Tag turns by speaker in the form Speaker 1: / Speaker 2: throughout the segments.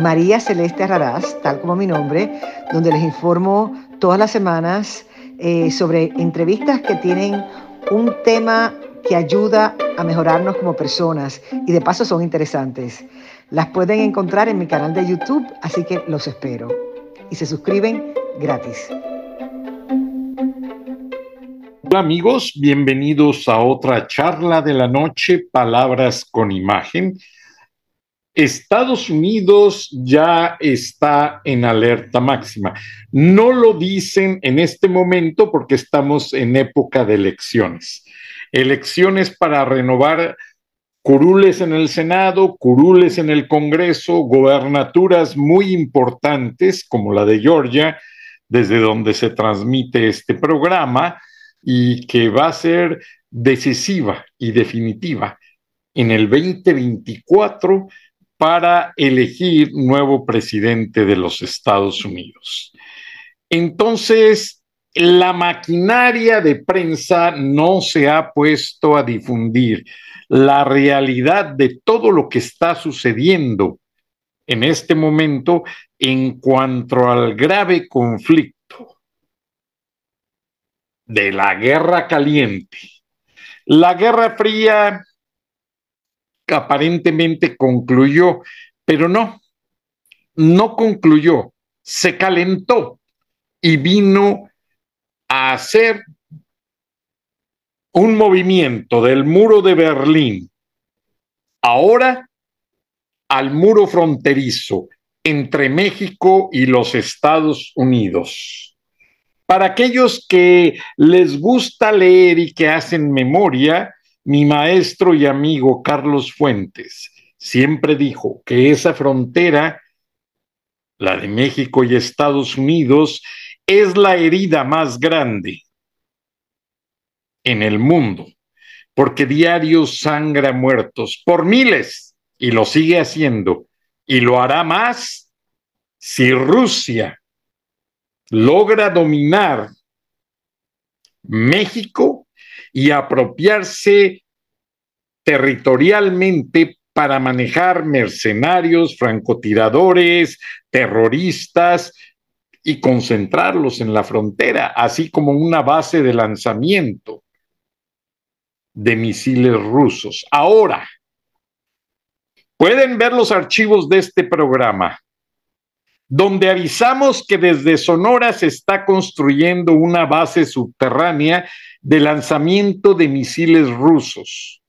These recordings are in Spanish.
Speaker 1: María Celeste Raraz, tal como mi nombre, donde les informo todas las semanas eh, sobre entrevistas que tienen un tema que ayuda a mejorarnos como personas y de paso son interesantes. Las pueden encontrar en mi canal de YouTube, así que los espero. Y se suscriben gratis.
Speaker 2: Hola amigos, bienvenidos a otra charla de la noche, Palabras con Imagen. Estados Unidos ya está en alerta máxima. No lo dicen en este momento porque estamos en época de elecciones. Elecciones para renovar curules en el Senado, curules en el Congreso, gobernaturas muy importantes como la de Georgia, desde donde se transmite este programa y que va a ser decisiva y definitiva en el 2024 para elegir nuevo presidente de los Estados Unidos. Entonces, la maquinaria de prensa no se ha puesto a difundir la realidad de todo lo que está sucediendo en este momento en cuanto al grave conflicto de la Guerra Caliente. La Guerra Fría aparentemente concluyó, pero no, no concluyó, se calentó y vino a hacer un movimiento del muro de Berlín, ahora al muro fronterizo entre México y los Estados Unidos. Para aquellos que les gusta leer y que hacen memoria, mi maestro y amigo Carlos Fuentes siempre dijo que esa frontera, la de México y Estados Unidos, es la herida más grande en el mundo, porque diario sangra muertos por miles y lo sigue haciendo y lo hará más si Rusia logra dominar México y apropiarse territorialmente para manejar mercenarios, francotiradores, terroristas y concentrarlos en la frontera, así como una base de lanzamiento de misiles rusos. Ahora, pueden ver los archivos de este programa donde avisamos que desde Sonora se está construyendo una base subterránea de lanzamiento de misiles rusos.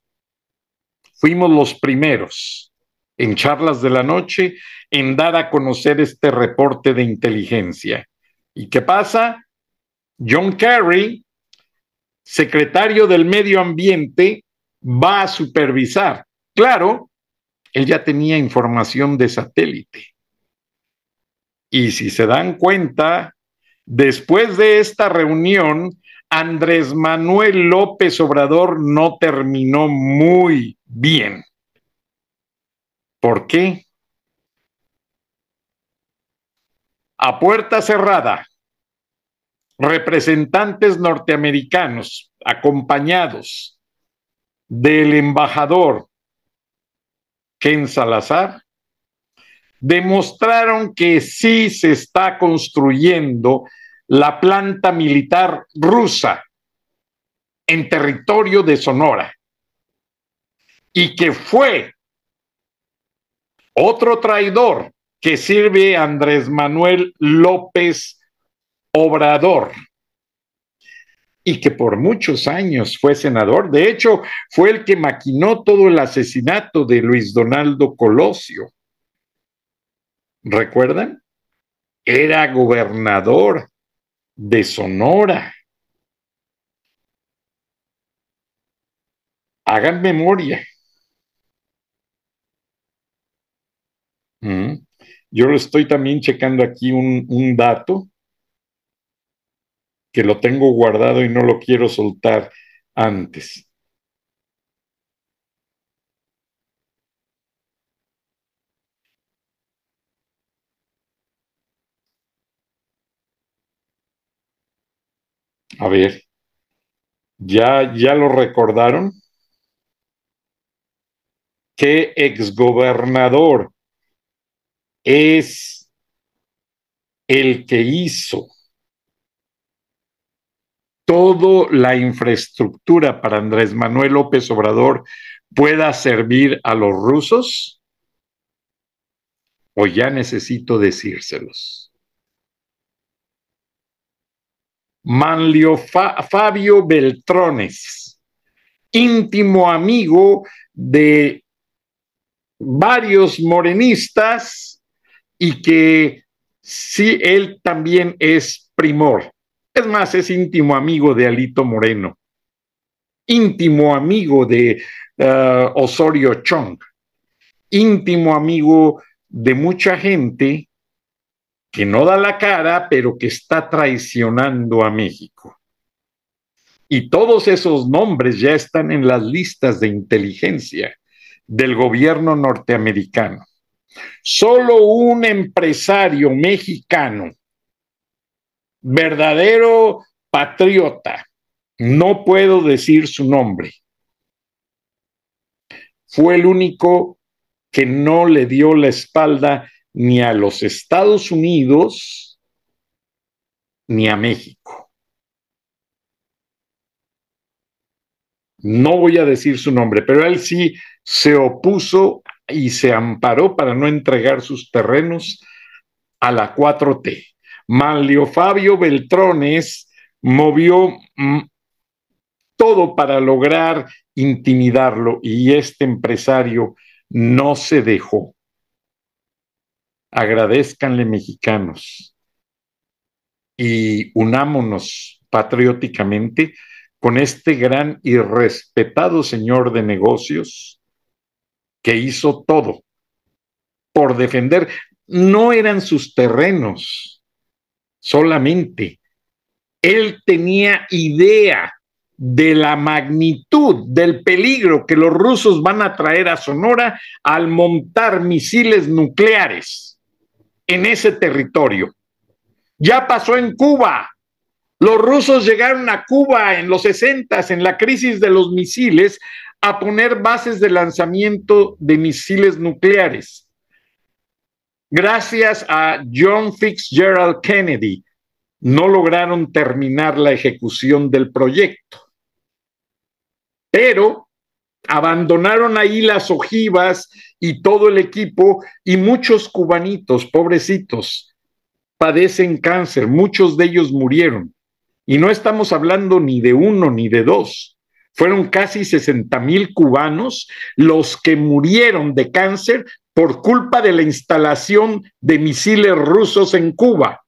Speaker 2: Fuimos los primeros en charlas de la noche en dar a conocer este reporte de inteligencia. ¿Y qué pasa? John Kerry, secretario del Medio Ambiente, va a supervisar. Claro, él ya tenía información de satélite y si se dan cuenta, después de esta reunión, Andrés Manuel López Obrador no terminó muy bien. ¿Por qué? A puerta cerrada, representantes norteamericanos acompañados del embajador Ken Salazar demostraron que sí se está construyendo la planta militar rusa en territorio de Sonora y que fue otro traidor que sirve Andrés Manuel López Obrador y que por muchos años fue senador. De hecho, fue el que maquinó todo el asesinato de Luis Donaldo Colosio. ¿Recuerdan? Era gobernador de Sonora. Hagan memoria. Mm. Yo lo estoy también checando aquí un, un dato que lo tengo guardado y no lo quiero soltar antes. A ver, ¿ya, ya lo recordaron? ¿Qué exgobernador es el que hizo toda la infraestructura para Andrés Manuel López Obrador pueda servir a los rusos? ¿O ya necesito decírselos? Manlio Fabio Beltrones, íntimo amigo de varios morenistas y que sí, él también es primor. Es más, es íntimo amigo de Alito Moreno, íntimo amigo de uh, Osorio Chong, íntimo amigo de mucha gente que no da la cara, pero que está traicionando a México. Y todos esos nombres ya están en las listas de inteligencia del gobierno norteamericano. Solo un empresario mexicano, verdadero patriota, no puedo decir su nombre, fue el único que no le dio la espalda ni a los Estados Unidos ni a México. No voy a decir su nombre, pero él sí se opuso y se amparó para no entregar sus terrenos a la 4T. Manlio Fabio Beltrones movió mm, todo para lograr intimidarlo y este empresario no se dejó agradezcanle mexicanos y unámonos patrióticamente con este gran y respetado señor de negocios que hizo todo por defender. No eran sus terrenos solamente. Él tenía idea de la magnitud del peligro que los rusos van a traer a Sonora al montar misiles nucleares en ese territorio. Ya pasó en Cuba. Los rusos llegaron a Cuba en los 60, en la crisis de los misiles, a poner bases de lanzamiento de misiles nucleares. Gracias a John Fitzgerald Kennedy, no lograron terminar la ejecución del proyecto. Pero abandonaron ahí las ojivas y todo el equipo y muchos cubanitos, pobrecitos, padecen cáncer, muchos de ellos murieron. Y no estamos hablando ni de uno ni de dos. Fueron casi 60 mil cubanos los que murieron de cáncer por culpa de la instalación de misiles rusos en Cuba.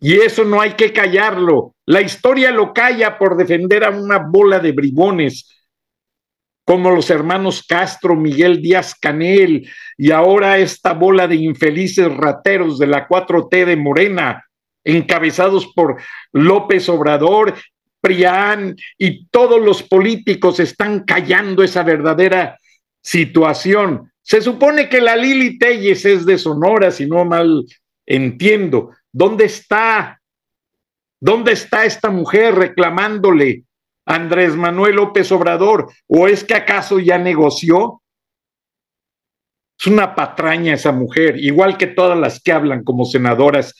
Speaker 2: Y eso no hay que callarlo. La historia lo calla por defender a una bola de bribones como los hermanos Castro, Miguel Díaz Canel y ahora esta bola de infelices rateros de la 4T de Morena, encabezados por López Obrador, Prián y todos los políticos están callando esa verdadera situación. Se supone que la Lili Telles es de Sonora, si no mal entiendo. ¿Dónde está? ¿Dónde está esta mujer reclamándole Andrés Manuel López Obrador? ¿O es que acaso ya negoció? Es una patraña esa mujer, igual que todas las que hablan como senadoras.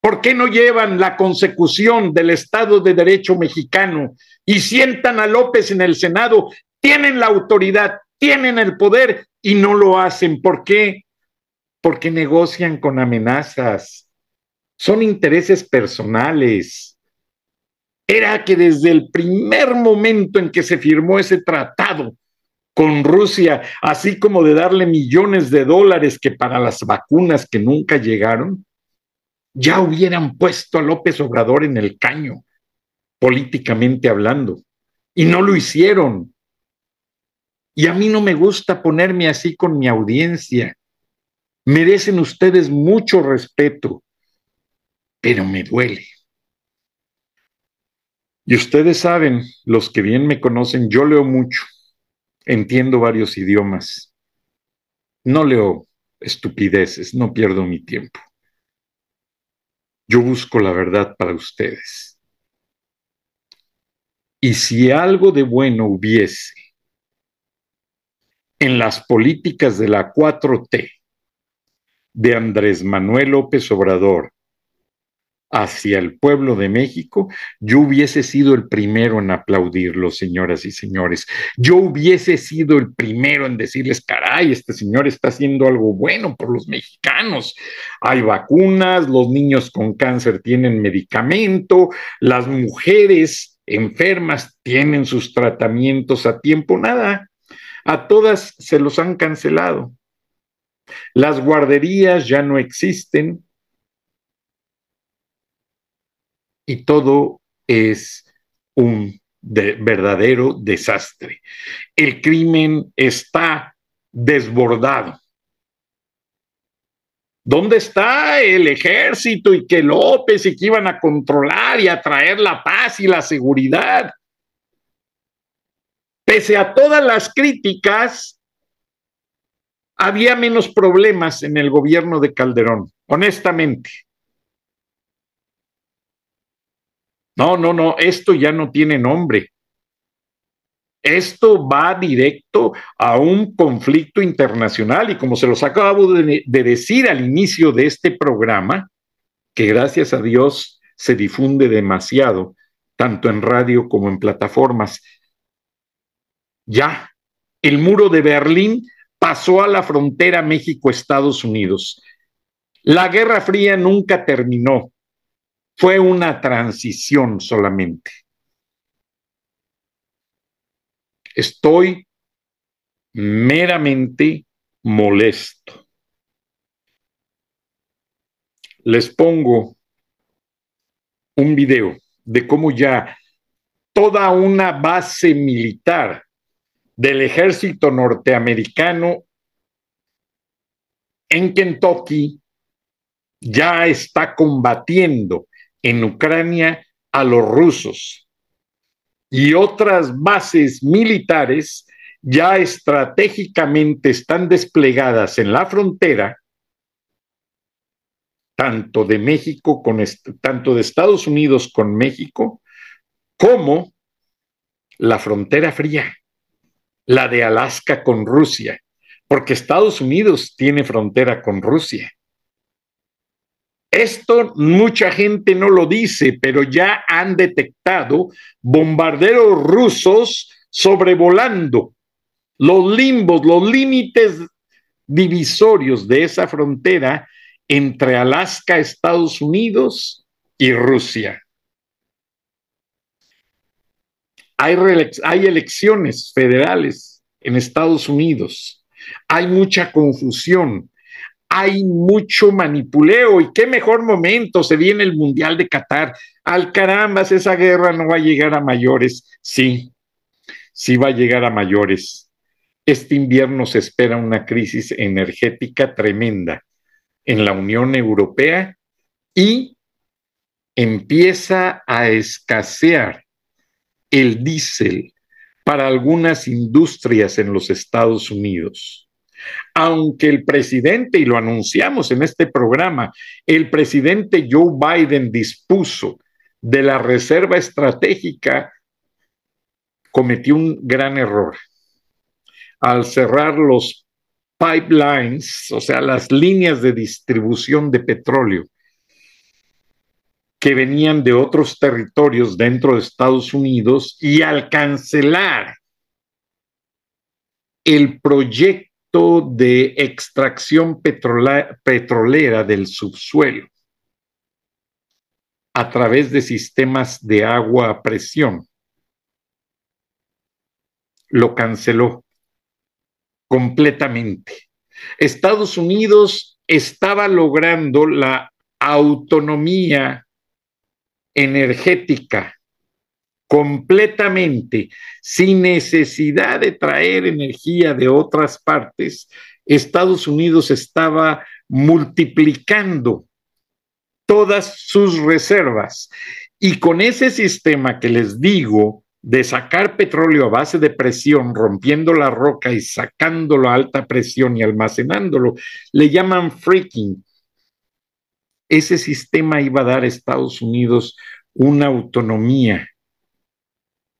Speaker 2: ¿Por qué no llevan la consecución del Estado de Derecho mexicano y sientan a López en el Senado? Tienen la autoridad, tienen el poder y no lo hacen. ¿Por qué? Porque negocian con amenazas. Son intereses personales era que desde el primer momento en que se firmó ese tratado con Rusia, así como de darle millones de dólares que para las vacunas que nunca llegaron, ya hubieran puesto a López Obrador en el caño, políticamente hablando, y no lo hicieron. Y a mí no me gusta ponerme así con mi audiencia. Merecen ustedes mucho respeto, pero me duele. Y ustedes saben, los que bien me conocen, yo leo mucho, entiendo varios idiomas. No leo estupideces, no pierdo mi tiempo. Yo busco la verdad para ustedes. Y si algo de bueno hubiese en las políticas de la 4T de Andrés Manuel López Obrador hacia el pueblo de México, yo hubiese sido el primero en aplaudirlo, señoras y señores. Yo hubiese sido el primero en decirles, caray, este señor está haciendo algo bueno por los mexicanos. Hay vacunas, los niños con cáncer tienen medicamento, las mujeres enfermas tienen sus tratamientos a tiempo, nada. A todas se los han cancelado. Las guarderías ya no existen, y todo es un verdadero desastre. El crimen está desbordado. ¿Dónde está el ejército y que López y que iban a controlar y a traer la paz y la seguridad? Pese a todas las críticas, había menos problemas en el gobierno de Calderón, honestamente. No, no, no, esto ya no tiene nombre. Esto va directo a un conflicto internacional y como se los acabo de, decir al inicio de este programa, que gracias a Dios se difunde demasiado, tanto en radio como en plataformas, ya el muro de Berlín pasó a la frontera México-Estados Unidos. La Guerra Fría nunca terminó. Fue una transición solamente. Estoy meramente molesto. Les pongo un video de cómo ya toda una base militar del ejército norteamericano en Kentucky ya está combatiendo en Ucrania a los rusos y otras bases militares ya estratégicamente están desplegadas en la frontera, tanto de México con tanto de Estados Unidos con México, como la frontera fría, la de Alaska con Rusia, porque Estados Unidos tiene frontera con Rusia. Esto mucha gente no lo dice, pero ya han detectado bombarderos rusos sobrevolando los limbos, los límites divisorios de esa frontera entre Alaska, Estados Unidos y Rusia. Hay, hay, elecciones federales en Estados Unidos. Hay mucha confusión hay mucho manipuleo y qué mejor momento se viene el Mundial de Qatar. Al carambas, esa guerra no va a llegar a mayores. Sí, sí va a llegar a mayores. Este invierno se espera una crisis energética tremenda en la Unión Europea y empieza a escasear el diésel para algunas industrias en los Estados Unidos aunque el presidente, y lo anunciamos en este programa, el presidente Joe Biden dispuso de la reserva estratégica, cometió un gran error. Al cerrar los pipelines, o sea, las líneas de distribución de petróleo que venían de otros territorios dentro de Estados Unidos y al cancelar el proyecto de extracción petrolera del subsuelo a través de sistemas de agua a presión. Lo canceló completamente. Estados Unidos estaba logrando la autonomía energética completamente, sin necesidad de traer energía de otras partes, Estados Unidos estaba multiplicando todas sus reservas. Y con ese sistema que les digo de sacar petróleo a base de presión, rompiendo la roca y sacándolo a alta presión y almacenándolo, le llaman freaking. Ese sistema iba a dar a Estados Unidos una autonomía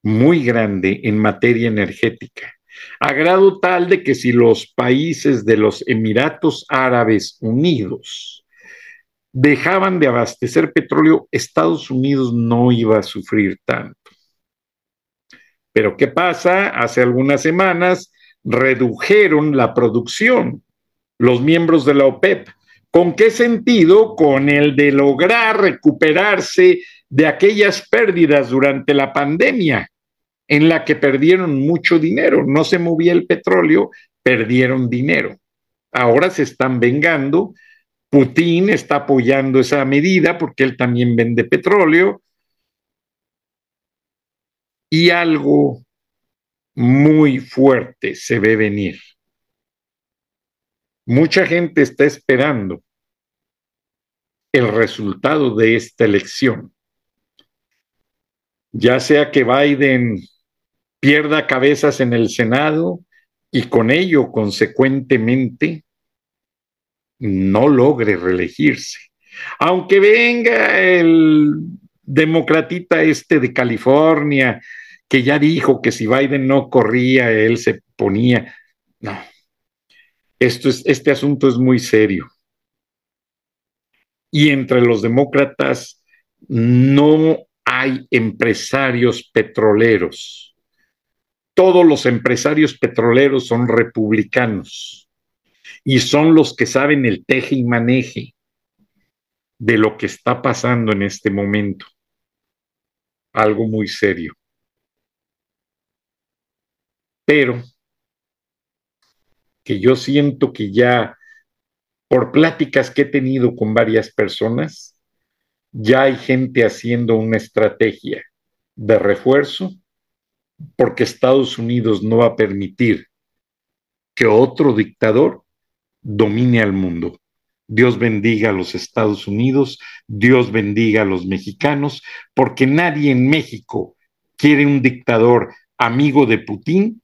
Speaker 2: muy grande en materia energética, a grado tal de que si los países de los Emiratos Árabes Unidos dejaban de abastecer petróleo, Estados Unidos no iba a sufrir tanto. Pero ¿qué pasa? Hace algunas semanas redujeron la producción los miembros de la OPEP. ¿Con qué sentido? Con el de lograr recuperarse de aquellas pérdidas durante la pandemia en la que perdieron mucho dinero. No se movía el petróleo, perdieron dinero. Ahora se están vengando. Putin está apoyando esa medida porque él también vende petróleo. Y algo muy fuerte se ve venir. Mucha gente está esperando el resultado de esta elección. Ya sea que Biden pierda cabezas en el Senado y con ello, consecuentemente, no logre reelegirse. Aunque venga el democratita este de California, que ya dijo que si Biden no corría, él se ponía. No. Esto es, este asunto es muy serio. Y entre los demócratas no hay empresarios petroleros todos los empresarios petroleros son republicanos y son los que saben el teje y maneje de lo que está pasando en este momento. Algo muy serio. Pero que yo siento que ya por pláticas que he tenido con varias personas, ya hay gente haciendo una estrategia de refuerzo porque Estados Unidos no va a permitir que otro dictador domine al mundo. Dios bendiga a los Estados Unidos, Dios bendiga a los mexicanos, porque nadie en México quiere un dictador amigo de Putin,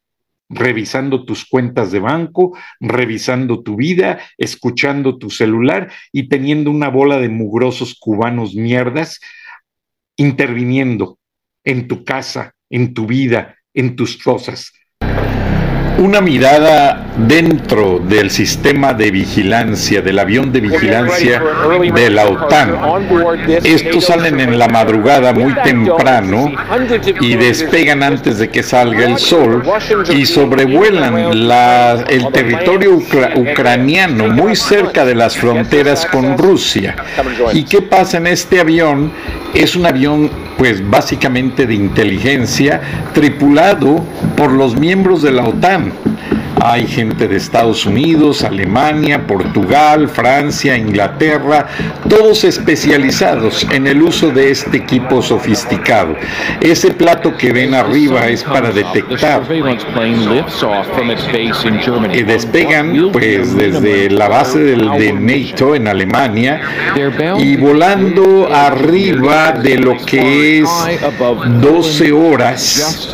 Speaker 2: revisando tus cuentas de banco, revisando tu vida, escuchando tu celular y teniendo una bola de mugrosos cubanos mierdas interviniendo en tu casa, en tu vida, en tus cosas. Una mirada dentro del sistema de vigilancia, del avión de vigilancia de la OTAN. Estos salen en la madrugada muy temprano y despegan antes de que salga el sol y sobrevuelan el territorio ucraniano muy cerca de las fronteras con Rusia. ¿Y qué pasa en este avión? Es un avión pues básicamente de inteligencia tripulado por los miembros de la OTAN. Hay gente de Estados Unidos, Alemania, Portugal, Francia, Inglaterra, todos especializados en el uso de este equipo sofisticado. Ese plato que ven arriba es para detectar. Y despegan pues desde la base del, de NATO en Alemania y volando arriba de lo que es 12 horas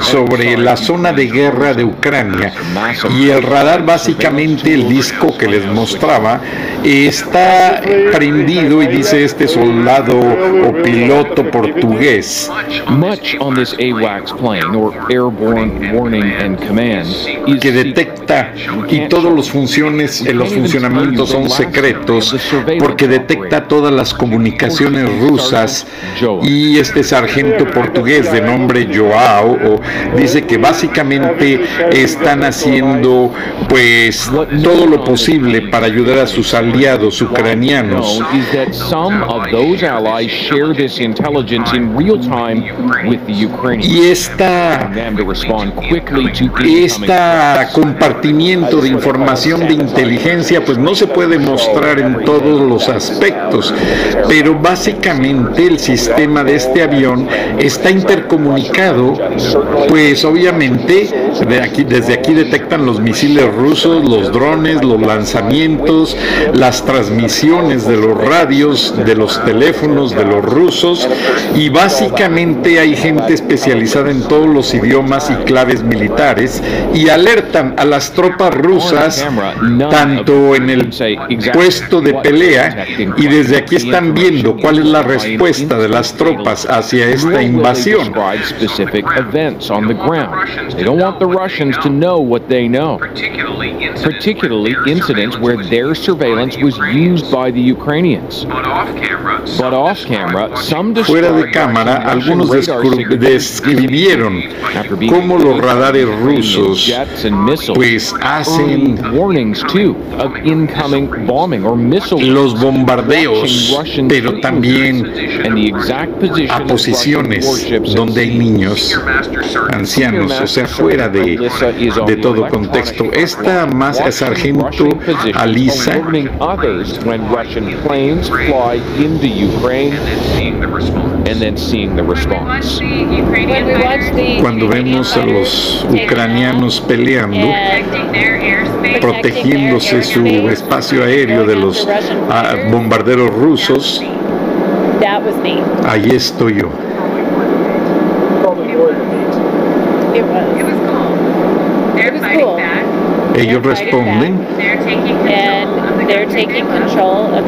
Speaker 2: sobre la zona de guerra de Ucrania y el radar básicamente el disco que les mostraba está prendido y dice este soldado o piloto portugués que detecta y todos los funciones los funcionamientos son secretos porque detecta todas las comunicaciones rusas y este sargento portugués de nombre Joao dice que básicamente están haciendo haciendo pues todo lo posible para ayudar a sus aliados ucranianos. Y esta, esta compartimiento de información de inteligencia pues no se puede mostrar en todos los aspectos, pero básicamente el sistema de este avión está intercomunicado, pues obviamente de aquí, desde aquí los misiles rusos, los drones, los lanzamientos, las transmisiones de los radios, de los teléfonos de los rusos y básicamente hay gente especializada en todos los idiomas y claves militares y alertan a las tropas rusas tanto en el puesto de pelea y desde aquí están viendo cuál es la respuesta de las tropas hacia esta invasión.
Speaker 3: the Russians to know what they know, particularly incidents where their surveillance was used by the Ukrainians. But off camera, some
Speaker 2: Fuera de cámara, algunos describieron cómo los radares rusos pues hacen
Speaker 3: warnings too of incoming bombing or missile
Speaker 2: los bombardeos, pero también a posiciones donde hay niños, ancianos, o sea, fuera de de, todo contexto. Esta más es sargento Alisa cuando vemos a los ucranianos peleando, protegiéndose su espacio aéreo de los ah, bombarderos rusos, ahí estoy yo. Ellos responden.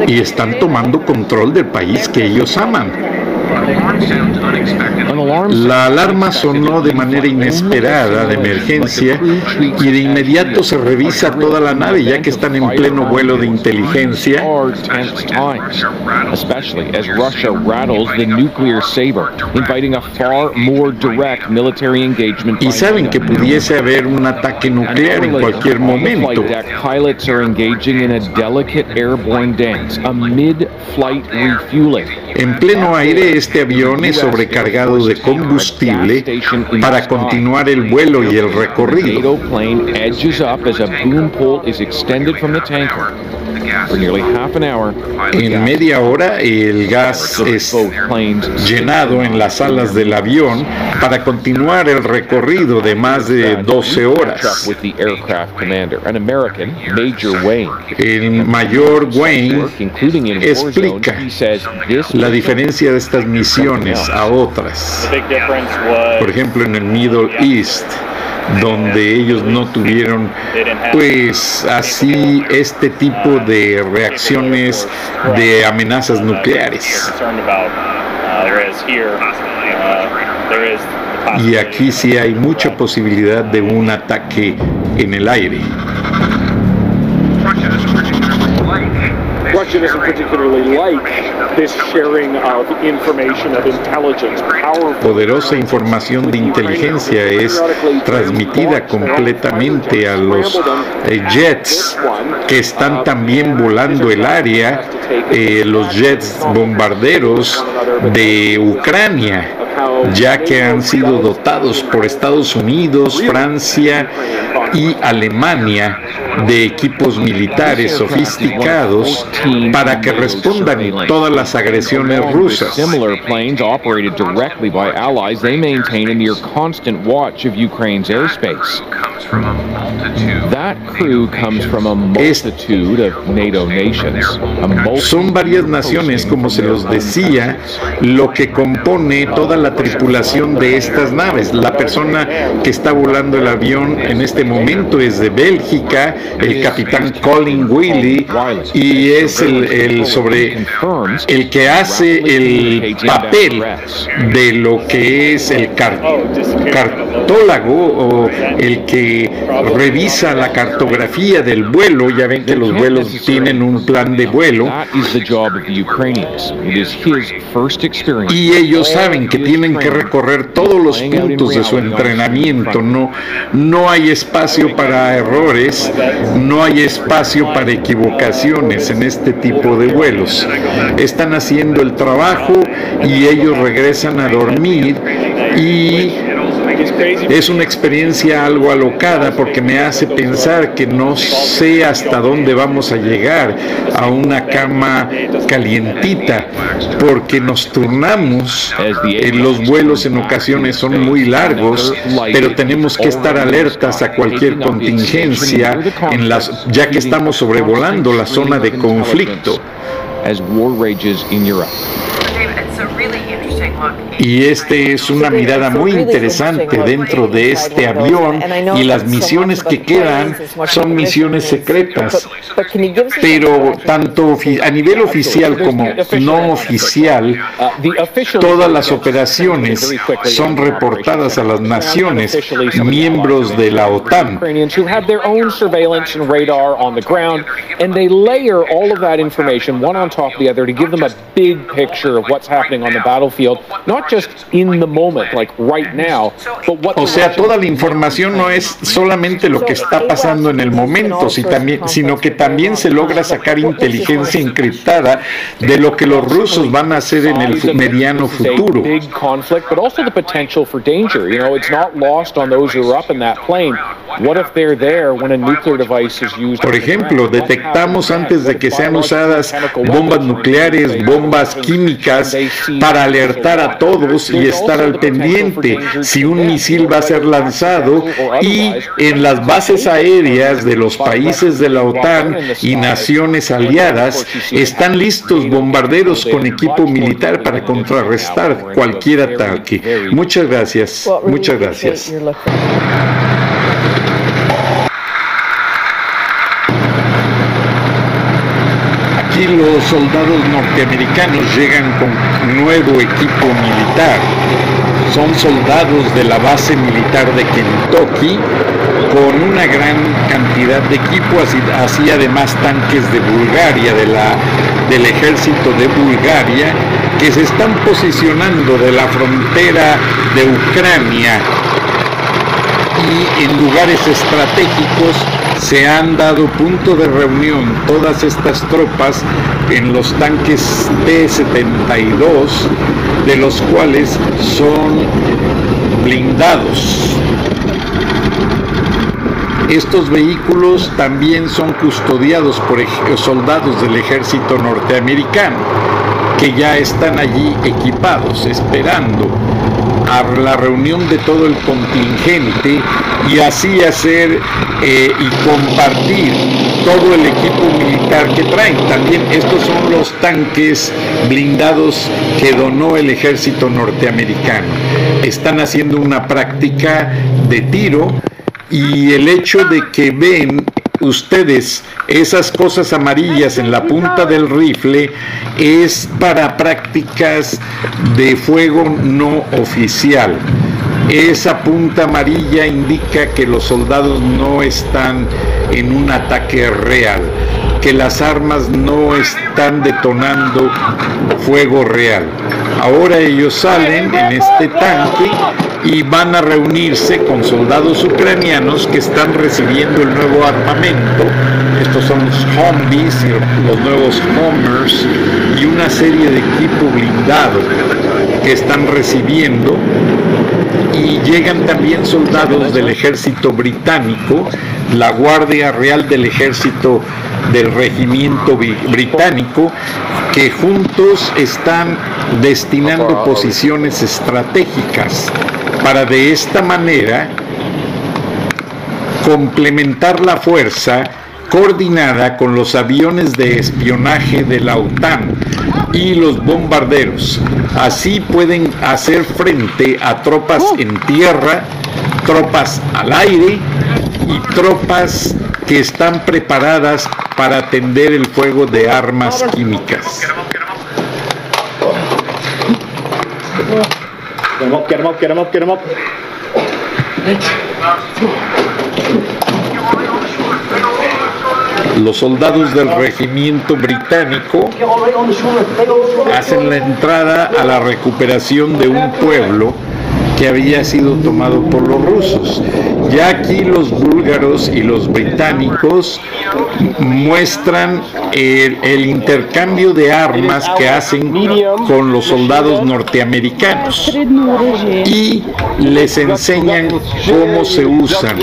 Speaker 2: y están tomando control del país que ellos aman. La alarma sonó de manera inesperada de emergencia y de inmediato se revisa toda la nave ya que están en pleno vuelo de inteligencia. Y saben que pudiese haber un ataque nuclear en cualquier momento. En pleno aire este avión es sobrecargado de combustible para continuar el vuelo y el recorrido. En media hora el gas es llenado en las alas del avión para continuar el recorrido de más de 12 horas. El mayor Wayne explica la diferencia de estas misiones a otras. Por ejemplo, en el Middle East donde ellos no tuvieron pues así este tipo de reacciones de amenazas nucleares. Y aquí sí hay mucha posibilidad de un ataque en el aire. Poderosa información de inteligencia es transmitida completamente a los eh, jets que están también volando el área, eh, los jets bombarderos de Ucrania ya que han sido dotados por Estados Unidos, Francia y Alemania de equipos militares sofisticados para que respondan a todas las agresiones rusas.
Speaker 3: Similar planes operated directly by allies, they maintain a near constant watch of Ukraine's airspace. That crew comes from a multitude of NATO nations.
Speaker 2: Son varias naciones, como se los decía, lo que compone toda la tripulación de estas naves. La persona que está volando el avión en este momento es de Bélgica, el capitán Colin Wiley, y es el, sobre el que hace el papel de lo que es el cartólago o el que revisa la cartografía del vuelo. Ya ven que los vuelos tienen un plan de vuelo. Y ellos saben que tienen tienen que recorrer todos los puntos de su entrenamiento. No, no hay espacio para errores, no hay espacio para equivocaciones en este tipo de vuelos. Están haciendo el trabajo y ellos regresan a dormir y es una experiencia algo alocada porque me hace pensar que no sé hasta dónde vamos a llegar a una cama calientita porque nos turnamos. Los vuelos en ocasiones son muy largos, pero tenemos que estar alertas a cualquier contingencia en las, ya que estamos sobrevolando la zona de conflicto. Y este es una mirada muy interesante dentro de este avión y las misiones que quedan son misiones secretas. Pero tanto a nivel oficial como no oficial, todas las operaciones son reportadas a las naciones miembros de la OTAN.
Speaker 3: Information one on top of the other to give them a big picture of what's happening on the battlefield, not just in the moment, like right now, but what
Speaker 2: O sea, toda la información no es solamente lo que está pasando en el momento, sino que también se logra sacar inteligencia encriptada de lo que los rusos van a hacer en el mediano futuro.
Speaker 3: Big conflict, but also the potential for danger. You know, it's not lost on those who are up in that plane. What if they're there when a nuclear device is used?
Speaker 2: Por ejemplo, detectamos antes de que sean usadas bombas nucleares, bombas químicas, para alertar a todos y estar al pendiente si un misil va a ser lanzado y en las bases aéreas de los países de la OTAN y naciones aliadas están listos bombarderos con equipo militar para contrarrestar cualquier ataque. Muchas gracias, muchas gracias. Aquí los soldados norteamericanos llegan con nuevo equipo militar. Son soldados de la base militar de Kentucky con una gran cantidad de equipo, así, así además tanques de Bulgaria, de la, del ejército de Bulgaria, que se están posicionando de la frontera de Ucrania y en lugares estratégicos se han dado punto de reunión todas estas tropas en los tanques T-72, de los cuales son blindados. Estos vehículos también son custodiados por soldados del ejército norteamericano, que ya están allí equipados, esperando a la reunión de todo el contingente y así hacer eh, y compartir todo el equipo militar que traen. También estos son los tanques blindados que donó el ejército norteamericano. Están haciendo una práctica de tiro y el hecho de que ven ustedes esas cosas amarillas en la punta del rifle es para prácticas de fuego no oficial. Esa punta amarilla indica que los soldados no están en un ataque real, que las armas no están detonando fuego real. Ahora ellos salen en este tanque y van a reunirse con soldados ucranianos que están recibiendo el nuevo armamento. Estos son los Humvees y los nuevos Homers y una serie de equipo blindado que están recibiendo y llegan también soldados del ejército británico, la Guardia Real del Ejército del Regimiento Británico, que juntos están destinando posiciones estratégicas para de esta manera complementar la fuerza coordinada con los aviones de espionaje de la OTAN y los bombarderos. Así pueden hacer frente a tropas en tierra, tropas al aire y tropas que están preparadas para atender el fuego de armas químicas. Los soldados del regimiento británico hacen la entrada a la recuperación de un pueblo que había sido tomado por los rusos. Ya aquí los búlgaros y los británicos muestran el, intercambio de armas que hacen con los soldados norteamericanos y les enseñan cómo se usan.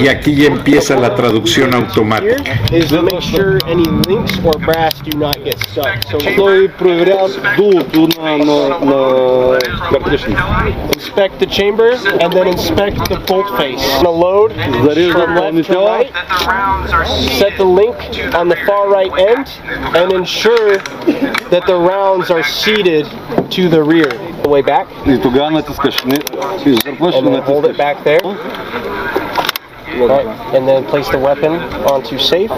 Speaker 2: Y aquí ya empieza la traducción automática.
Speaker 4: Inspect the chamber and inspect the bolt face. The load that is from left to right. Set the link on the far right end and ensure that the rounds are seated to the rear. The way back. And then hold it back there. Right. And then place the weapon onto safe.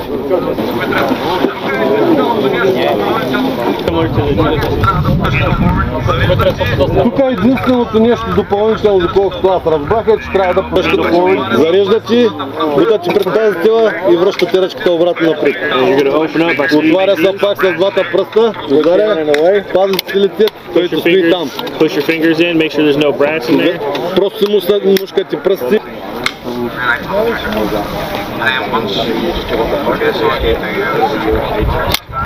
Speaker 5: Тук е единственото нещо допълнително, доколкото аз разбрах, е, че трябва да пъшка Зарежда ти, бута ти пред тази тела и връща ти ръчката обратно напред. Отваря се пак с двата пръста, ударя, пази си лицето, който стои там. Просто му мушка ти пръсти.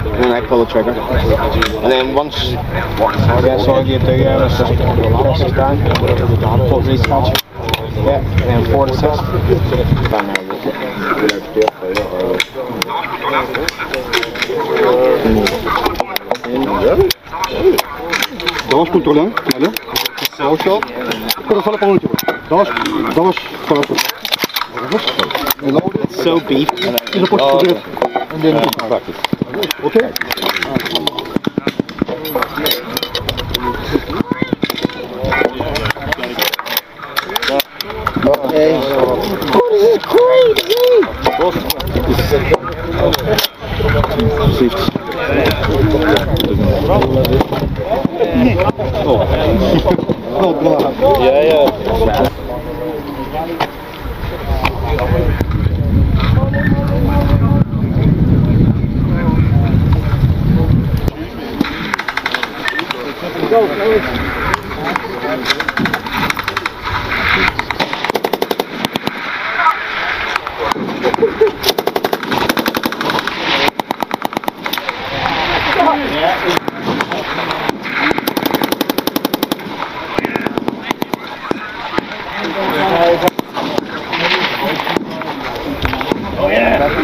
Speaker 4: and I pull the trigger. And then once I guess sorted, you do yeah, is just press it down, put these catch. Yeah, and then four to six.
Speaker 5: Bang out with. Dat was controle, hè? Dat was, dat
Speaker 4: was beef.
Speaker 6: Is is. Okay.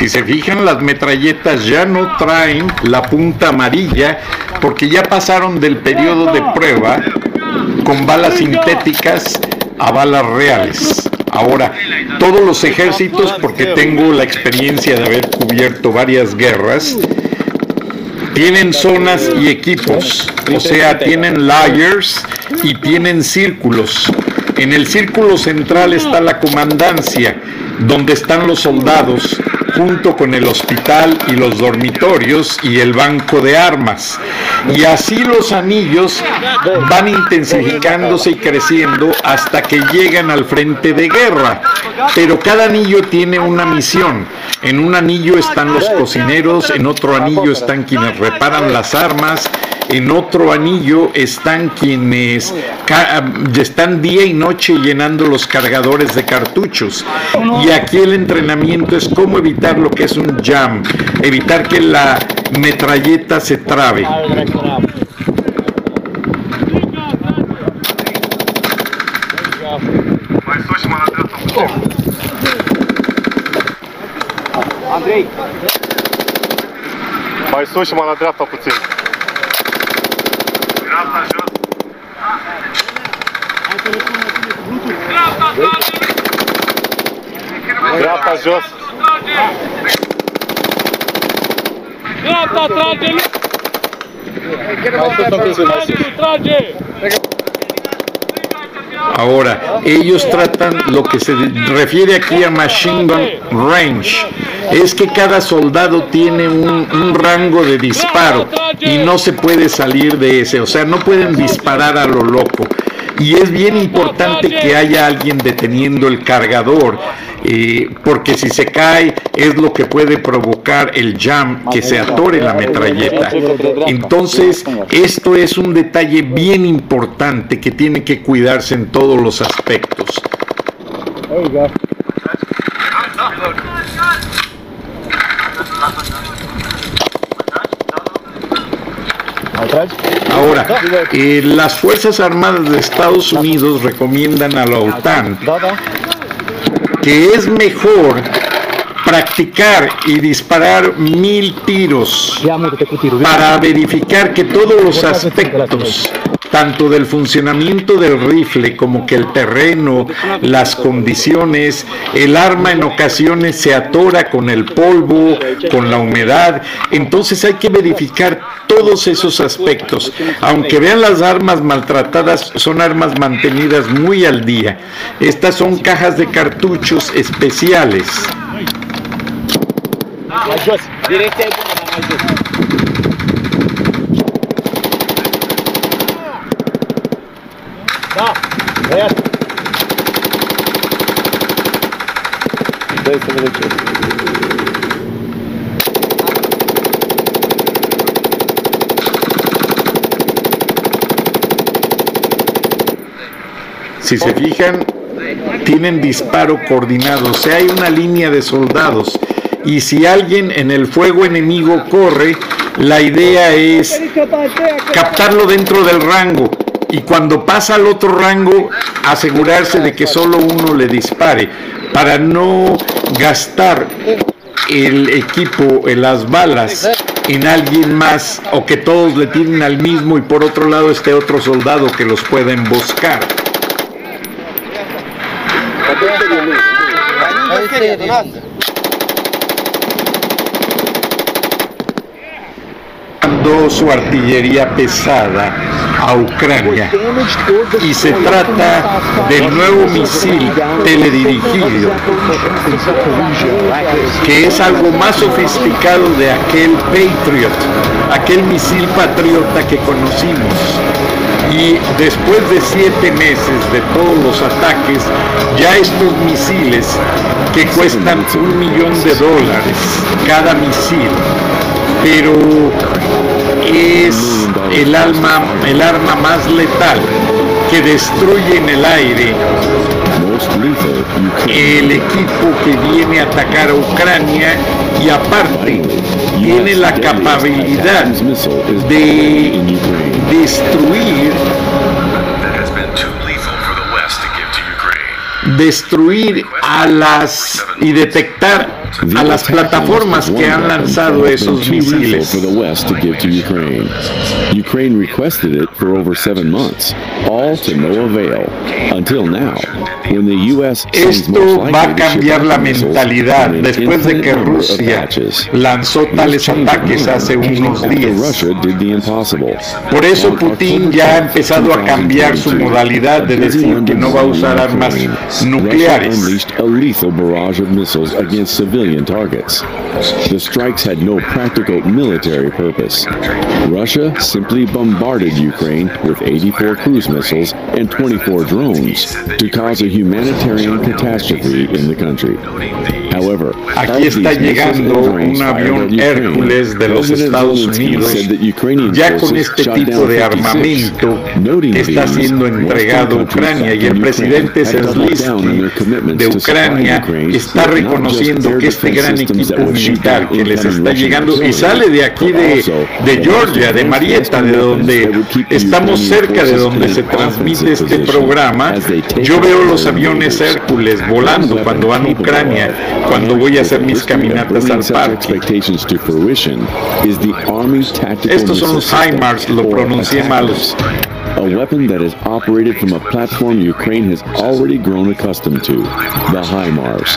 Speaker 2: Si se fijan, las metralletas ya no traen la punta amarilla porque ya pasaron del periodo de prueba con balas sintéticas a balas reales. Ahora, todos los ejércitos, porque tengo la experiencia de haber cubierto varias guerras, tienen zonas y equipos, o sea, tienen layers y tienen círculos. En el círculo central está la comandancia, donde están los soldados, junto con el hospital y los dormitorios y el banco de armas. Y así los anillos van intensificándose y creciendo hasta que llegan al frente de guerra. Pero cada anillo tiene una misión. En un anillo están los cocineros, en otro anillo están quienes reparan las armas, en otro anillo están quienes están día y noche llenando los cargadores de cartuchos. Y aquí el entrenamiento es cómo evitar lo que es un jam, evitar que la metralleta se trabe.
Speaker 6: Mai sus și puțin.
Speaker 4: Trage!
Speaker 2: Ahora, ellos tratan lo que se refiere aquí a Machine Gun Range. Es que cada soldado tiene un, un rango de disparo y no se puede salir de ese. O sea, no pueden disparar a lo loco. Y es bien importante que haya alguien deteniendo el cargador, eh, porque si se cae es lo que puede provocar el jam, que se atore la metralleta. Entonces, esto es un detalle bien importante que tiene que cuidarse en todos los aspectos. Ahora, eh, las Fuerzas Armadas de Estados Unidos recomiendan a la OTAN que es mejor practicar y disparar mil tiros para verificar que todos los aspectos tanto del funcionamiento del rifle como que el terreno, las condiciones, el arma en ocasiones se atora con el polvo, con la humedad, entonces hay que verificar todos esos aspectos. Aunque vean las armas maltratadas, son armas mantenidas muy al día. Estas son cajas de cartuchos especiales. Si se fijan, tienen disparo coordinado, o sea, hay una línea de soldados. Y si alguien en el fuego enemigo corre, la idea es captarlo dentro del rango y cuando pasa al otro rango asegurarse de que solo uno le dispare para no gastar el equipo, las balas en alguien más o que todos le tiren al mismo y por otro lado esté otro soldado que los pueda emboscar. Mandó su artillería pesada a Ucrania y se trata del nuevo misil teledirigido que es algo más sofisticado de aquel Patriot, aquel misil patriota que conocimos. Y después de siete meses de todos los ataques, ya estos misiles que cuestan un millón de dólares cada misil, pero es el, alma, el arma más letal que destruye en el aire. El equipo que viene a atacar a Ucrania y aparte tiene la capacidad de destruir destruir a las y detectar a las plataformas que han lanzado esos misiles.
Speaker 7: Ukraine. Requested it for over seven months, all to no avail. Until now, when the U.S.
Speaker 2: Esto va a cambiar la mentalidad después de que Rusia lanzó tales ataques hace unos días. Por eso Putin ya ha
Speaker 7: 10th,
Speaker 2: empezado a cambiar su
Speaker 7: 2022,
Speaker 2: modalidad de decir que no va a usar armas nucleares.
Speaker 7: civilian targets. The strikes had no practical military purpose. Russia simply bombarded Ukraine with 84 cruise missiles and 24 drones to cause a humanitarian catastrophe in the country. However,
Speaker 2: Aquí está llegando un avión
Speaker 7: Ukraine,
Speaker 2: Hércules de los Estados Unidos,
Speaker 7: said that Ukrainian
Speaker 2: ya con este tipo de
Speaker 7: 56,
Speaker 2: armamento
Speaker 7: noting
Speaker 2: está siendo entregado a Ucrania y el presidente
Speaker 7: Ukraine had doubled down on their
Speaker 2: Zelensky de Ucrania está
Speaker 7: with not just
Speaker 2: reconociendo que este gran equipo que les está llegando y sale de aquí de, de Georgia, de Marietta, de donde estamos cerca de donde se
Speaker 7: an
Speaker 2: transmite este programa. Yo veo los aviones. Hércules volando cuando van a Ucrania, cuando voy a hacer mis caminatas al parque. Estos son los HIMARS, lo pronuncié mal.
Speaker 7: A weapon that is operated from a platform Ukraine has already grown accustomed to, the HIMARS.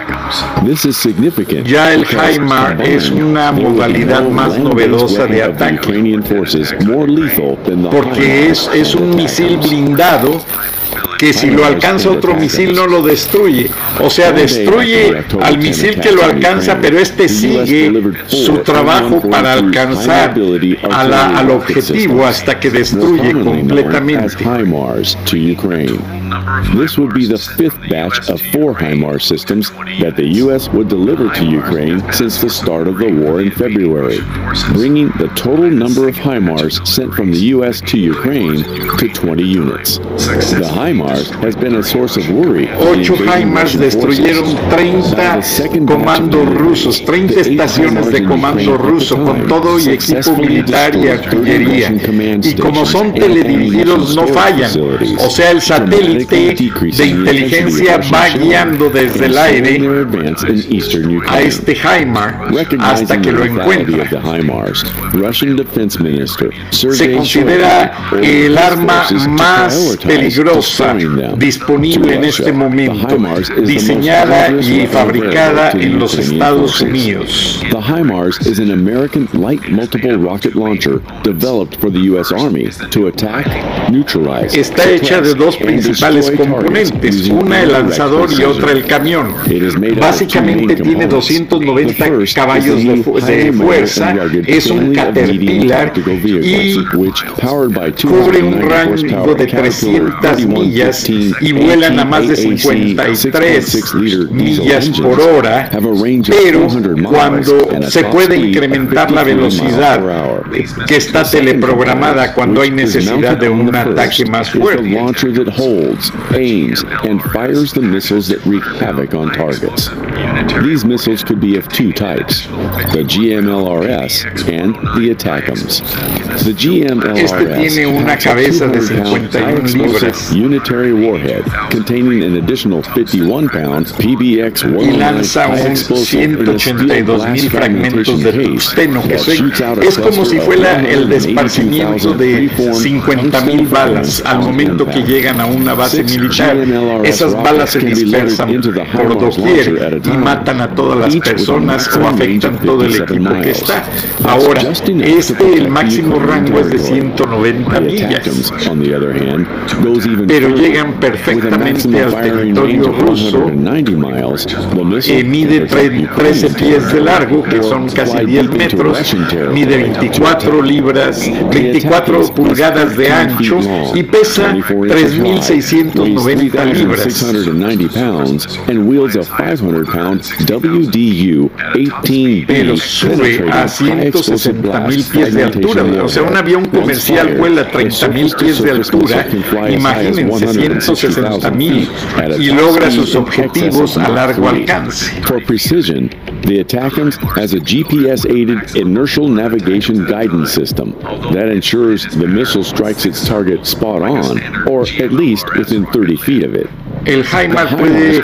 Speaker 7: This is significant.
Speaker 2: Ya el HIMAR es una
Speaker 7: they will be
Speaker 2: modalidad más novedosa de
Speaker 7: weapon of the
Speaker 2: ataque.
Speaker 7: Ukrainian forces, more lethal than the
Speaker 2: porque es, es un misil blindado que si lo alcanza otro misil no lo destruye. O sea, destruye al misil que lo alcanza, pero este sigue su trabajo para alcanzar a la- al objetivo hasta que destruye completamente.
Speaker 7: This would be the fifth batch of four HIMARS systems that the U.S. would deliver to Ukraine since the start of the war in February, bringing the total number of HIMARS sent from the U.S. to Ukraine to 20 units. The HIMARS
Speaker 2: Ocho
Speaker 7: Russian
Speaker 2: destruyeron
Speaker 7: forces.
Speaker 2: 30
Speaker 7: By the second batch of
Speaker 2: comandos rusos, 30
Speaker 7: the eight
Speaker 2: estaciones de comando ruso, con todo y equipo militar y
Speaker 7: destroyed 30
Speaker 2: artillería. Y como son teledirigidos no fallan. O sea, el satélite de inteligencia va guiando desde el aire a este HIMAR hasta que lo encuentra. Se considera el arma más peligrosa. Disponible en este momento, diseñada y fabricada en los Estados. Unidos.
Speaker 7: The HIMARS is an American light multiple rocket launcher developed for the U.S. Army to attack, neutralize,
Speaker 2: Está hecha de dos principales componentes, una el lanzador y otra el camión. Básicamente tiene
Speaker 7: components.
Speaker 2: 290
Speaker 7: The first
Speaker 2: caballos de, fu- de fuerza, es un Caterpillar y cubre un
Speaker 7: 290
Speaker 2: rango de
Speaker 7: Caterpillar
Speaker 2: 300 millas y vuelan a más de 53 millas por hora, pero cuando se puede incrementar la velocidad que está teleprogramada cuando hay necesidad de un ataque más fuerte.
Speaker 7: launcher that holds, aims, and fires the missiles that wreak havoc on targets. These missiles could be of two types, the GMLRS and the ATACMS. The GMLRS
Speaker 2: Este tiene una cabeza de
Speaker 7: 200-pound
Speaker 2: 51
Speaker 7: high-explosive
Speaker 2: libras.
Speaker 7: Unitary warhead containing an additional 51-pound PBX
Speaker 2: y lanza un
Speaker 7: explosive in a steel
Speaker 2: 182
Speaker 7: blast
Speaker 2: mil fragmentos de tungsteno, que soy- es como si fuera el
Speaker 7: 182,000
Speaker 2: desparcimiento de
Speaker 7: preformed
Speaker 2: 50 mil balas al momento que llegan a una base militar. Esas balas se dispersan por doquier y matan a todas las personas o afectan todo el
Speaker 7: 57
Speaker 2: equipo que está. Ahora, este, el máximo rango es de
Speaker 7: territory.
Speaker 2: 190
Speaker 7: The
Speaker 2: millas. Pero. Llegan perfectamente al territorio ruso
Speaker 7: 190 miles, the missile
Speaker 2: Eh, mide
Speaker 7: can protect
Speaker 2: tre-
Speaker 7: Ukraine's
Speaker 2: 13 pies de largo, que son casi
Speaker 7: fly
Speaker 2: 10
Speaker 7: deep into
Speaker 2: metros, mide
Speaker 7: to
Speaker 2: 24
Speaker 7: attack.
Speaker 2: libras,
Speaker 7: The
Speaker 2: 24
Speaker 7: attack is
Speaker 2: pulgadas de
Speaker 7: 15 feet
Speaker 2: ancho y pesa
Speaker 7: 24 inches wide, weighs
Speaker 2: 3.690 libras.
Speaker 7: 3,690 pounds, and wields a 500-pound WDU 18B
Speaker 2: Pero sube a
Speaker 7: penetrating high-explosive
Speaker 2: 160 mil
Speaker 7: blast
Speaker 2: pies de altura. O sea, un avión comercial vuela
Speaker 7: the
Speaker 2: 30 mil
Speaker 7: surface-to-surface
Speaker 2: pies de altura. Imagínense 160 mil
Speaker 7: 160,000 at a
Speaker 2: y logra sus objetivos a largo alcance.
Speaker 7: For precision, the ATACMS has a GPS-aided inertial navigation guidance system that ensures the missile strikes its target spot on, or at least within 30 feet of it.
Speaker 2: El
Speaker 7: HIMARS
Speaker 2: puede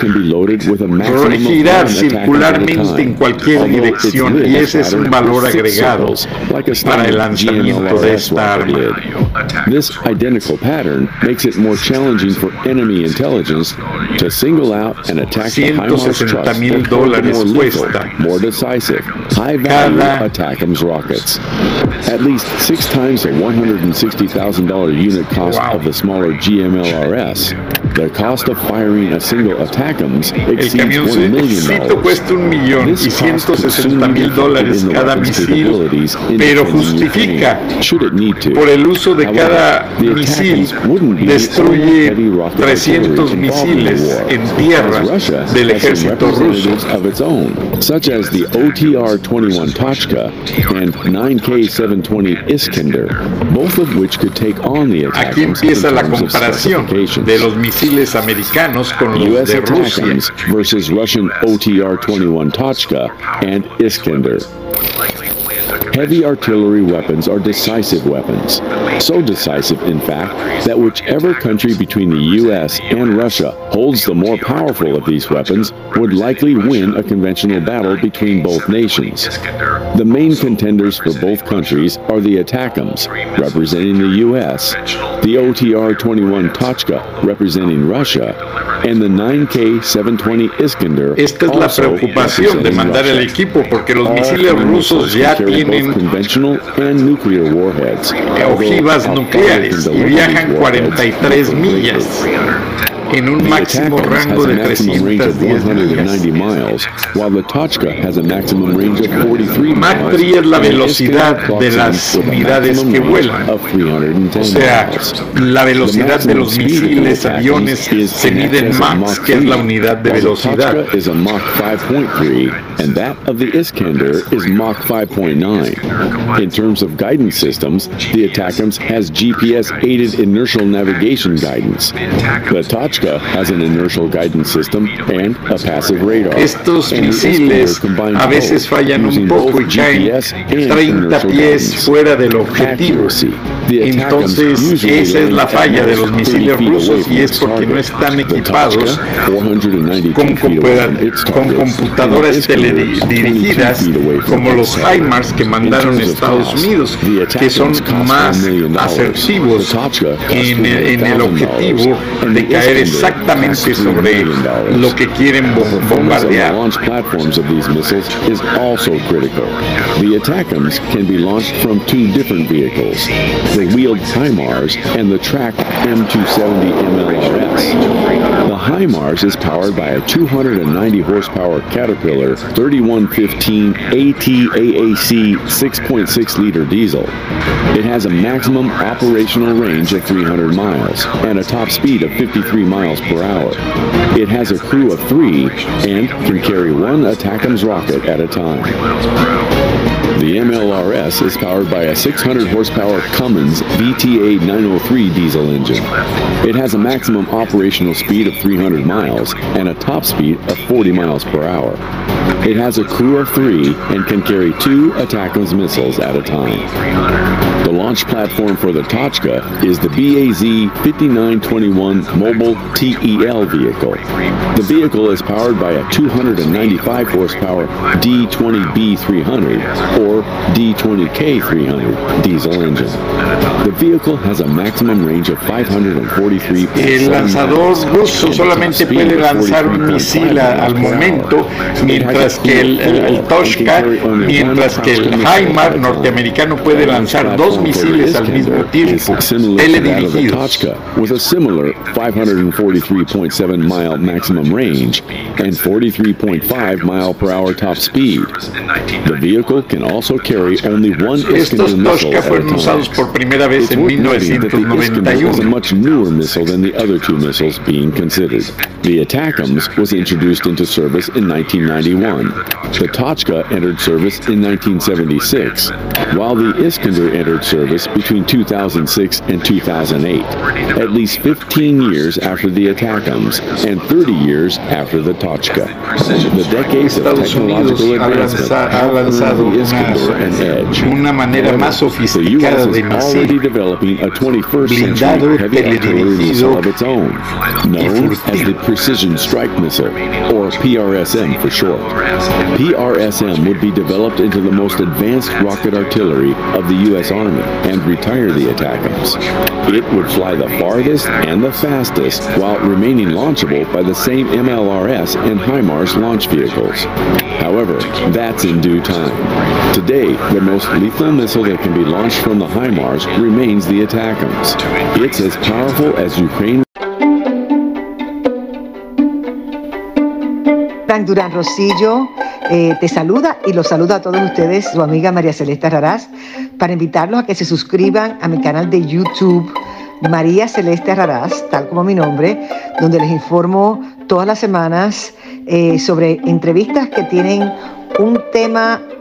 Speaker 2: girar circularmente en cualquier dirección y ese es un valor agregado para el lanzamiento de esta arma.
Speaker 7: This identical pattern makes it more challenging for enemy intelligence to single out and attack the HIMARS
Speaker 2: 160
Speaker 7: trucks
Speaker 2: dólares
Speaker 7: more lethal, more decisive, high-value ATACMS rockets. At least six times the $160,000 unit cost of the smaller GMLRS. The cost of firing a single
Speaker 2: El
Speaker 7: exceeds
Speaker 2: camioncito
Speaker 7: $1 million.
Speaker 2: cuesta un millón y
Speaker 7: This cost could
Speaker 2: 160
Speaker 7: soon be
Speaker 2: mil dólares cada misil, pero justifica por el uso de cada misil destruye
Speaker 7: heavy rocket
Speaker 2: 300
Speaker 7: artillery involved in the
Speaker 2: misiles en tierra del ejército ruso.
Speaker 7: such as the OTR-21 Tochka and 9K-720 Iskander, both of which could take on the
Speaker 2: Aquí empieza la comparación de los misiles americanos con los
Speaker 7: U.S.
Speaker 2: de Rusia.
Speaker 7: Versus Russian OTR-21 Tochka and Iskander. Heavy artillery weapons are decisive weapons. So decisive, in fact, that whichever country between the U.S. and Russia holds the more powerful of these weapons would likely win a conventional battle between both nations. The main contenders for both countries are the ATACMS, representing the U.S., the OTR-21 Tochka representing Russia, and the 9K-720 Iskander
Speaker 2: Esta es la preocupación de mandar el equipo porque los misiles rusos ya
Speaker 7: can
Speaker 2: tienen
Speaker 7: conventional and nuclear warheads.
Speaker 2: ojivas nucleares y viajan
Speaker 7: deliver these warheads
Speaker 2: 43
Speaker 7: is
Speaker 2: millas en un
Speaker 7: The
Speaker 2: máximo
Speaker 7: Attackams has
Speaker 2: rango
Speaker 7: a
Speaker 2: de
Speaker 7: maximum range of
Speaker 2: 310 millas.
Speaker 7: 190 miles, while the Tochka has a maximum range of 43
Speaker 2: Mach
Speaker 7: miles.
Speaker 2: 3 es la
Speaker 7: and the
Speaker 2: velocidad
Speaker 7: Iskander
Speaker 2: de
Speaker 7: clocks
Speaker 2: las
Speaker 7: in with a
Speaker 2: unidades
Speaker 7: maximum
Speaker 2: que
Speaker 7: range
Speaker 2: vuelan.
Speaker 7: Of 310
Speaker 2: O sea,
Speaker 7: miles.
Speaker 2: la velocidad de los
Speaker 7: The maximum speed of
Speaker 2: misiles,
Speaker 7: the
Speaker 2: aviones,
Speaker 7: Attackams is
Speaker 2: se
Speaker 7: in
Speaker 2: mide en
Speaker 7: excess of
Speaker 2: Mach,
Speaker 7: Mach
Speaker 2: que es la
Speaker 7: 3,
Speaker 2: unidad de
Speaker 7: while the
Speaker 2: velocidad.
Speaker 7: Tochka is a Mach 5.3, and that of the Iskander is Mach 5.9. In terms of guidance systems, the Attackams has GPS-aided inertial navigation guidance. The Tochka has an inertial guidance system and a passive radar.
Speaker 2: Estos misiles a veces fallan un poco y caen
Speaker 7: GPS and
Speaker 2: 30
Speaker 7: inertial
Speaker 2: pies fuera del objetivo. Entonces, esa es la falla de los
Speaker 7: 30
Speaker 2: misiles rusos y es porque no están equipados
Speaker 7: Tochka, 492
Speaker 2: con, con computadoras
Speaker 7: and the Iskander, 22
Speaker 2: teledirigidas como los. HIMARS que mandaron Estados Unidos, que son más
Speaker 7: $1 million.
Speaker 2: asertivos en, en el
Speaker 7: $200,000,
Speaker 2: objetivo de caer exactamente
Speaker 7: cost $3
Speaker 2: sobre
Speaker 7: million.
Speaker 2: lo que quieren
Speaker 7: The
Speaker 2: bo-
Speaker 7: performance of the
Speaker 2: bombardear.
Speaker 7: launch platforms of these missiles is also critical. The Attackams can be launched from two different vehicles, the wheeled HIMARS and the tracked M270 MLRS. The HIMARS is powered by a 290 horsepower Caterpillar 3115 ATAAC 6.6 liter diesel. It has a maximum operational range of 300 miles and a top speed of 53 miles per hour. It has a crew of three and can carry one ATACMS rocket at a time. The MLRS is powered by a 600 horsepower Cummins VTA 903 diesel engine. It has a maximum operational speed of 300 miles and a top speed of 40 miles per hour. It has a crew of three and can carry two ATACMS missiles at a time. The launch platform for the Tochka is the BAZ 5921 Mobile TEL vehicle. The vehicle is powered by a 295 horsepower D20B300 or D20K300 diesel engine. The vehicle has a maximum range of 543
Speaker 2: El lanzador ruso solamente puede lanzar un misil al momento, mientras que el, el, el Toshka, mientras que el HIMARS norteamericano puede lanzar dos misiles al mismo tiempo, teledirigidos.
Speaker 7: With a similar 543.7 mile maximum range and 43.5 mile per hour top speed. The vehicle can also carry only one
Speaker 2: Estos
Speaker 7: Iskander missile
Speaker 2: Toshka
Speaker 7: at a
Speaker 2: fueron
Speaker 7: time.
Speaker 2: usados por primera vez
Speaker 7: It's
Speaker 2: en
Speaker 7: worth noting that the Iskander is a much newer missile than the other two missiles being considered. The Attackams was introduced into service in 1991. The Tochka entered service in 1976, while the Iskander entered service between 2006 and 2008, at least 15 years after the Attackams and 30 years after the Tochka. The decades of
Speaker 2: Estados Unidos
Speaker 7: technological
Speaker 2: ha,
Speaker 7: advancement
Speaker 2: lanza- ha
Speaker 7: have the edge.
Speaker 2: una, manera más
Speaker 7: U.S.
Speaker 2: sofisticada de
Speaker 7: is already
Speaker 2: misil
Speaker 7: developing a 21st
Speaker 2: Blindado,
Speaker 7: century heavy artillery
Speaker 2: teledirigido
Speaker 7: missile of its own, known as the Precision Strike Missile, or PRSM for short. PRSM would be developed into the most advanced rocket artillery of the U.S. Army and retire the Attackams. It would fly the farthest and the fastest while remaining launchable by the same MLRS and HIMARS launch vehicles. However, that's in due time. Today, the most lethal missile that can be launched from the HIMARS remains the Attackams. It's as powerful as Ukraine.
Speaker 1: Frank Durán Rosillo eh, te saluda y los saluda a todos ustedes, su amiga María Celeste Raraz, para invitarlos a que se suscriban a mi canal de YouTube María Celeste Raraz, tal como mi nombre, donde les informo todas las semanas eh, sobre entrevistas que tienen un tema